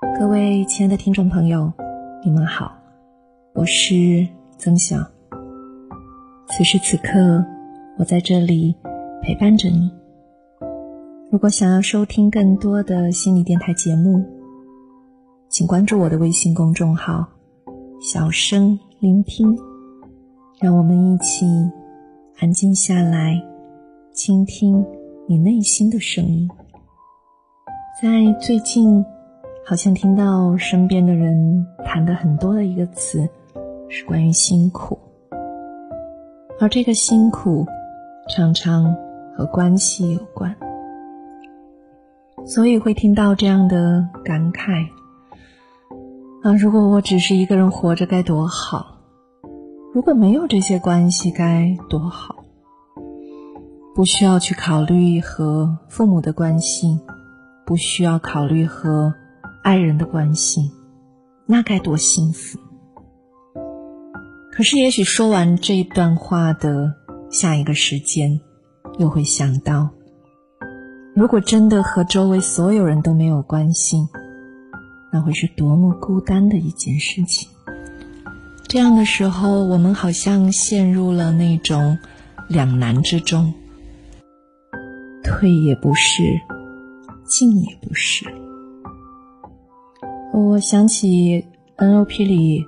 各位亲爱的听众朋友，你们好，我是曾晓。此时此刻，我在这里陪伴着你。如果想要收听更多的心理电台节目，请关注我的微信公众号“小声聆听”，让我们一起安静下来，倾听你内心的声音。在最近，好像听到身边的人谈的很多的一个词，是关于辛苦，而这个辛苦常常和关系有关。所以会听到这样的感慨啊！如果我只是一个人活着该多好，如果没有这些关系该多好，不需要去考虑和父母的关系，不需要考虑和爱人的关系，那该多幸福。可是，也许说完这段话的下一个时间，又会想到。如果真的和周围所有人都没有关系，那会是多么孤单的一件事情。这样的时候，我们好像陷入了那种两难之中，退也不是，进也不是。我想起 NLP 里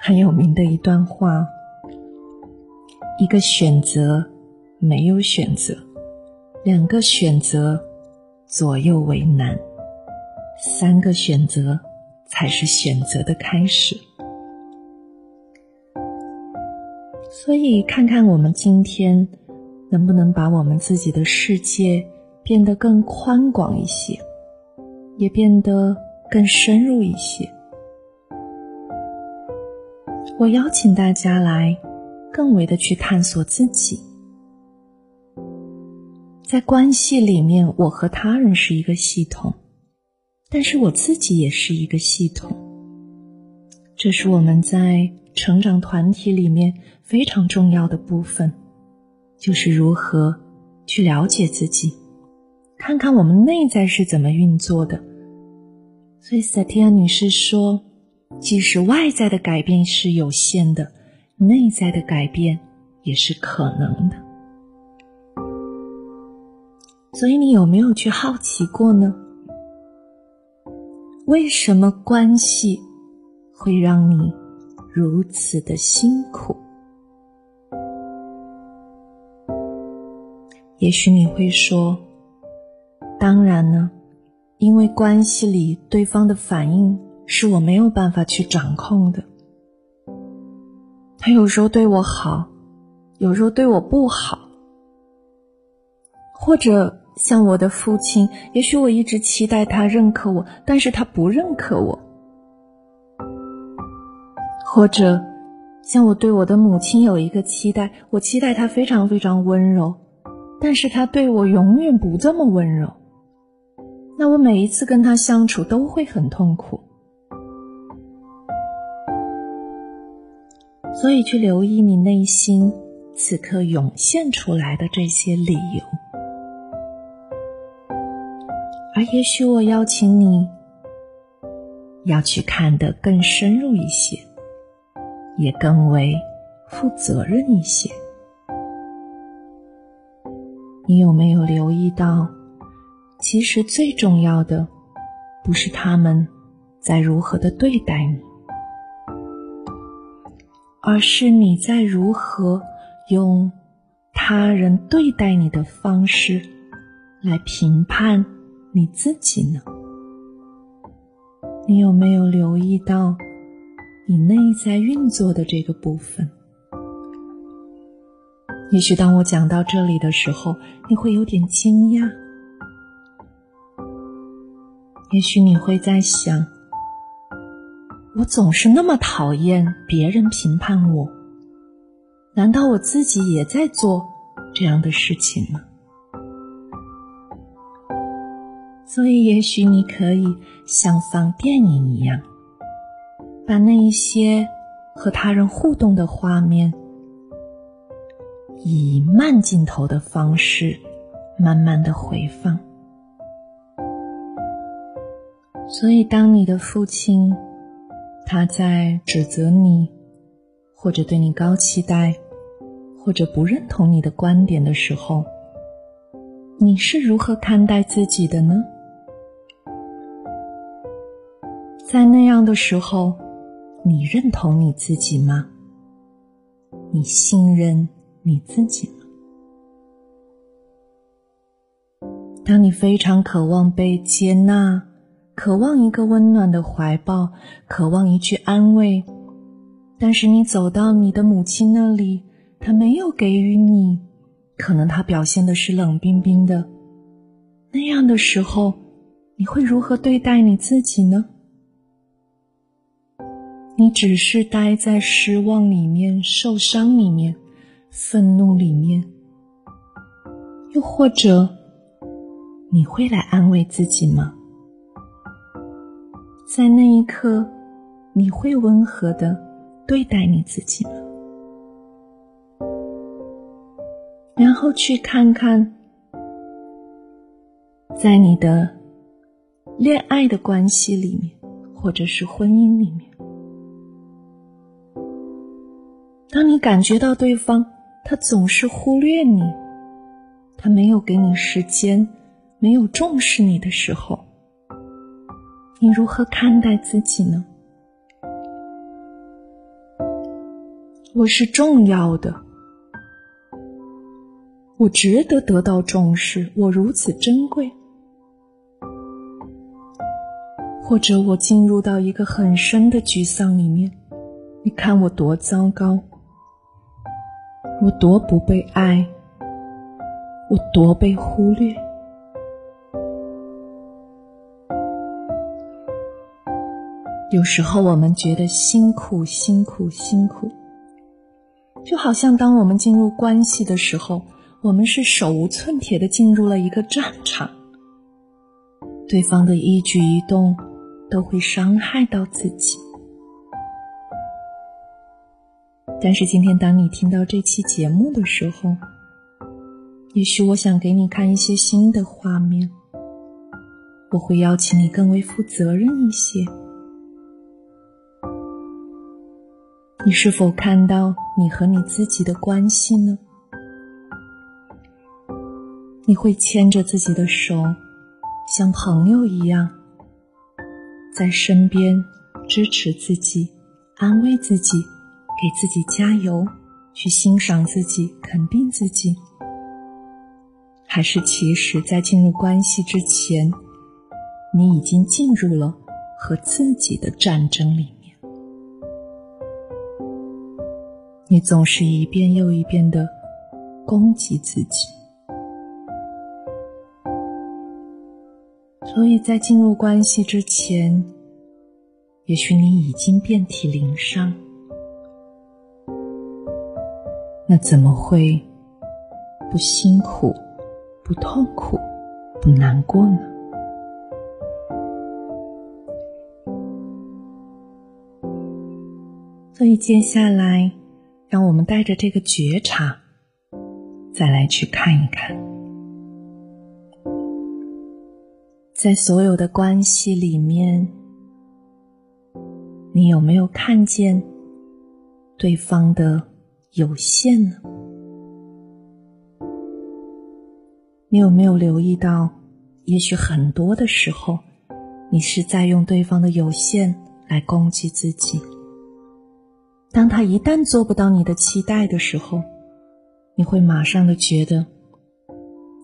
很有名的一段话：一个选择没有选择。两个选择，左右为难；三个选择，才是选择的开始。所以，看看我们今天能不能把我们自己的世界变得更宽广一些，也变得更深入一些。我邀请大家来，更为的去探索自己。在关系里面，我和他人是一个系统，但是我自己也是一个系统。这是我们在成长团体里面非常重要的部分，就是如何去了解自己，看看我们内在是怎么运作的。所以，萨提亚女士说，即使外在的改变是有限的，内在的改变也是可能的。所以，你有没有去好奇过呢？为什么关系会让你如此的辛苦？也许你会说：“当然呢，因为关系里对方的反应是我没有办法去掌控的。他有时候对我好，有时候对我不好，或者……”像我的父亲，也许我一直期待他认可我，但是他不认可我；或者，像我对我的母亲有一个期待，我期待她非常非常温柔，但是她对我永远不这么温柔。那我每一次跟他相处都会很痛苦，所以去留意你内心此刻涌现出来的这些理由。而也许我邀请你，要去看得更深入一些，也更为负责任一些。你有没有留意到，其实最重要的，不是他们在如何的对待你，而是你在如何用他人对待你的方式来评判。你自己呢？你有没有留意到你内在运作的这个部分？也许当我讲到这里的时候，你会有点惊讶。也许你会在想：我总是那么讨厌别人评判我，难道我自己也在做这样的事情吗？所以，也许你可以像放电影一样，把那一些和他人互动的画面，以慢镜头的方式，慢慢的回放。所以，当你的父亲他在指责你，或者对你高期待，或者不认同你的观点的时候，你是如何看待自己的呢？在那样的时候，你认同你自己吗？你信任你自己吗？当你非常渴望被接纳，渴望一个温暖的怀抱，渴望一句安慰，但是你走到你的母亲那里，她没有给予你，可能她表现的是冷冰冰的。那样的时候，你会如何对待你自己呢？你只是待在失望里面、受伤里面、愤怒里面，又或者你会来安慰自己吗？在那一刻，你会温和的对待你自己吗？然后去看看，在你的恋爱的关系里面，或者是婚姻里面。当你感觉到对方他总是忽略你，他没有给你时间，没有重视你的时候，你如何看待自己呢？我是重要的，我值得得到重视，我如此珍贵，或者我进入到一个很深的沮丧里面，你看我多糟糕。我多不被爱，我多被忽略。有时候我们觉得辛苦，辛苦，辛苦，就好像当我们进入关系的时候，我们是手无寸铁的进入了一个战场，对方的一举一动都会伤害到自己。但是今天，当你听到这期节目的时候，也许我想给你看一些新的画面。我会邀请你更为负责任一些。你是否看到你和你自己的关系呢？你会牵着自己的手，像朋友一样，在身边支持自己，安慰自己。给自己加油，去欣赏自己，肯定自己，还是其实，在进入关系之前，你已经进入了和自己的战争里你总是一遍又一遍的攻击自己，所以在进入关系之前，也许你已经遍体鳞伤。那怎么会不辛苦、不痛苦、不难过呢？所以接下来，让我们带着这个觉察，再来去看一看，在所有的关系里面，你有没有看见对方的？有限呢？你有没有留意到，也许很多的时候，你是在用对方的有限来攻击自己。当他一旦做不到你的期待的时候，你会马上的觉得，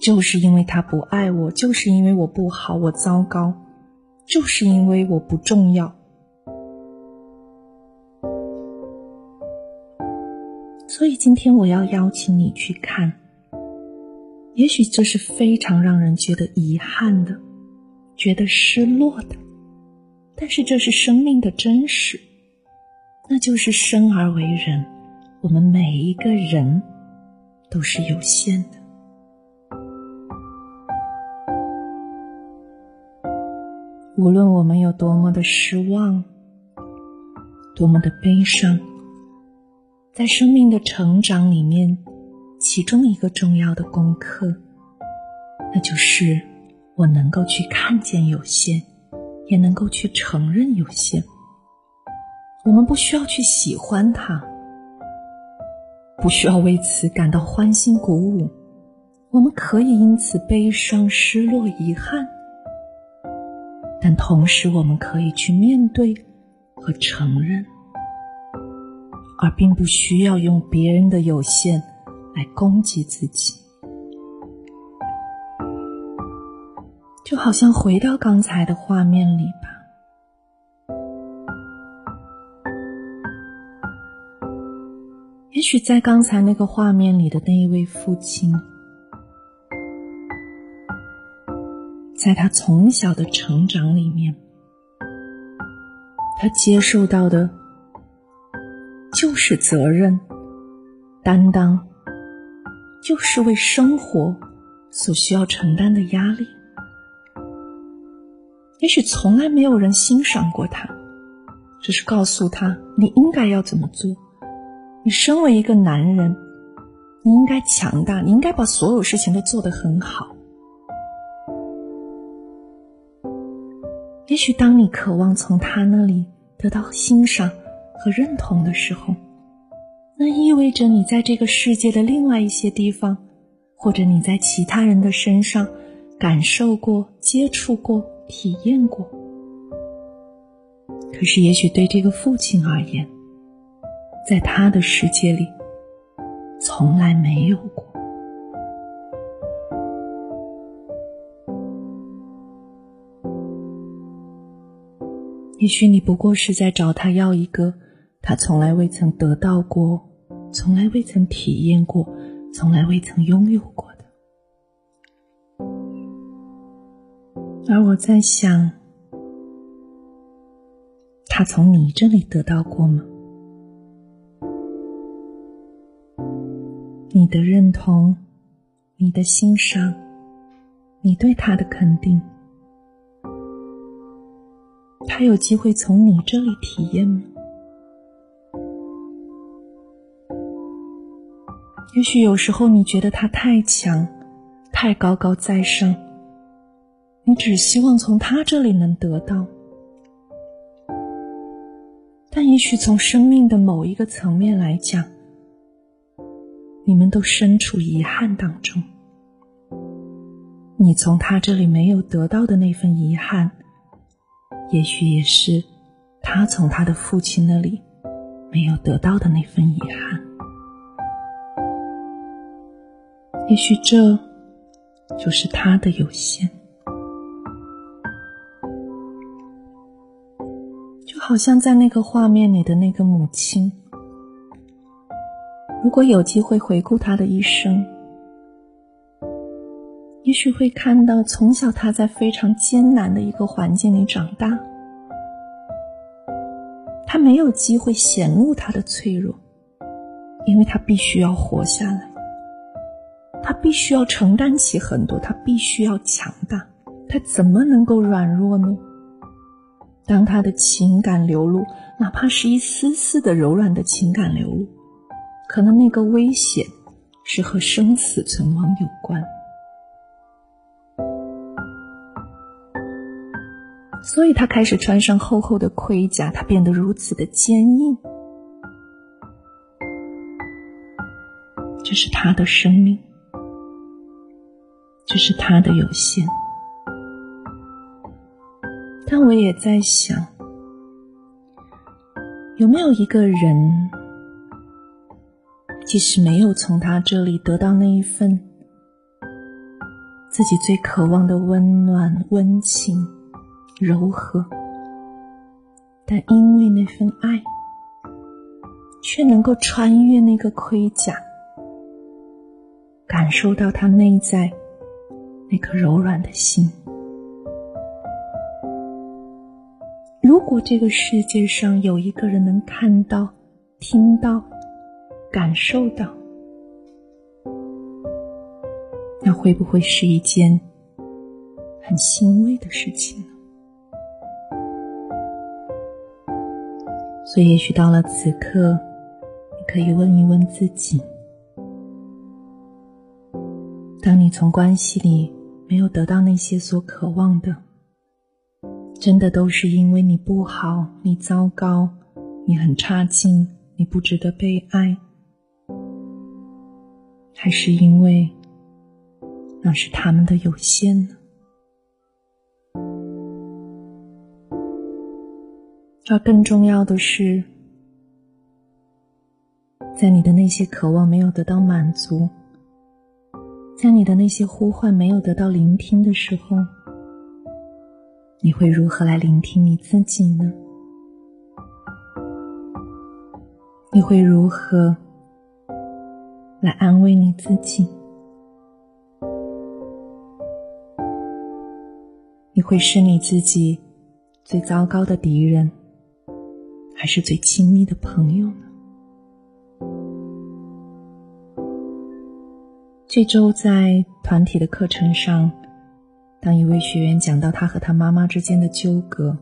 就是因为他不爱我，就是因为我不好，我糟糕，就是因为我不重要。所以今天我要邀请你去看，也许这是非常让人觉得遗憾的，觉得失落的，但是这是生命的真实，那就是生而为人，我们每一个人都是有限的，无论我们有多么的失望，多么的悲伤。在生命的成长里面，其中一个重要的功课，那就是我能够去看见有限，也能够去承认有限。我们不需要去喜欢它，不需要为此感到欢欣鼓舞。我们可以因此悲伤、失落、遗憾，但同时我们可以去面对和承认，而并不需要用别人的有限来攻击自己。就好像回到刚才的画面里也许在刚才那个画面里的那一位父亲。在他从小的成长里面，他接受到的就是责任、担当，就是为生活所需要承担的压力。也许从来没有人欣赏过他，只是告诉他你应该要怎么做。你身为一个男人，你应该强大，你应该把所有事情都做得很好。也许当你渴望从他那里得到欣赏和认同的时候，那意味着你在这个世界的另外一些地方，或者你在其他人的身上感受过、接触过、体验过。可是，也许对这个父亲而言，在他的世界里，从来没有过。也许你不过是在找他要一个他从来未曾得到过、从来未曾体验过、从来未曾拥有过的。而我在想，他从你这里得到过吗？你的认同，你的欣赏，你对他的肯定。他有机会从你这里体验吗？也许有时候你觉得他太强，太高高在上，你只希望从他这里能得到。但也许从生命的某一个层面来讲，你们都身处遗憾当中。你从他这里没有得到的那份遗憾。也许也是他从他的父亲那里没有得到的那份遗憾。也许这就是他的有限。就好像在那个画面里的那个母亲，如果有机会回顾他的一生。也许会看到，从小他在非常艰难的一个环境里长大，他没有机会显露他的脆弱，因为他必须要活下来，他必须要承担起很多，他必须要强大，他怎么能够软弱呢？当他的情感流露，哪怕是一丝丝的柔软的情感流露，可能那个危险是和生死存亡有关。所以他开始穿上厚厚的盔甲，他变得如此的坚硬。这是他的生命，这是他的有限。但我也在想，有没有一个人，即使没有从他这里得到那一份自己最渴望的温暖、温情？柔和，但因为那份爱，却能够穿越那个盔甲，感受到他内在那颗柔软的心。如果这个世界上有一个人能看到、听到、感受到，那会不会是一件很欣慰的事情？所以，也许到了此刻，你可以问一问自己：当你从关系里没有得到那些所渴望的，真的都是因为你不好，你糟糕，你很差劲，你不值得被爱，还是因为那是他们的有限呢？而更重要的是，在你的那些渴望没有得到满足，在你的那些呼唤没有得到聆听的时候。你会如何来聆听你自己呢？你会如何来安慰你自己？你会是你自己最糟糕的敌人，还是最亲密的朋友呢？这周在团体的课程上。当一位学员讲到他和他妈妈之间的纠葛，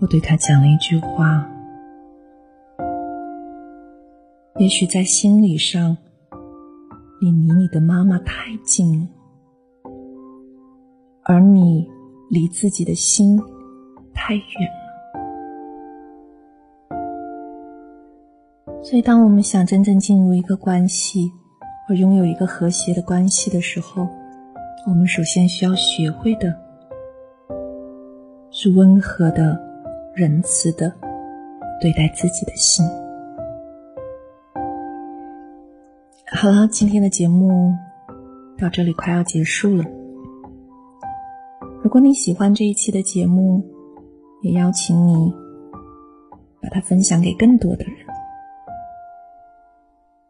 我对他讲了一句话：也许在心理上，你离你的妈妈太近了，而你离自己的心太远了。所以，当我们想真正进入一个关系，或拥有一个和谐的关系的时候，我们首先需要学会的是温和的、仁慈的对待自己的心。好了，今天的节目到这里快要结束了。如果你喜欢这一期的节目，也邀请你把它分享给更多的人。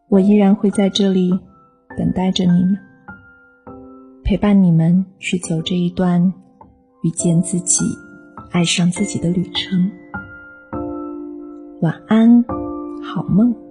我依然会在这里等待着你们。陪伴你们去走这一段遇见自己、爱上自己的旅程。晚安，好梦。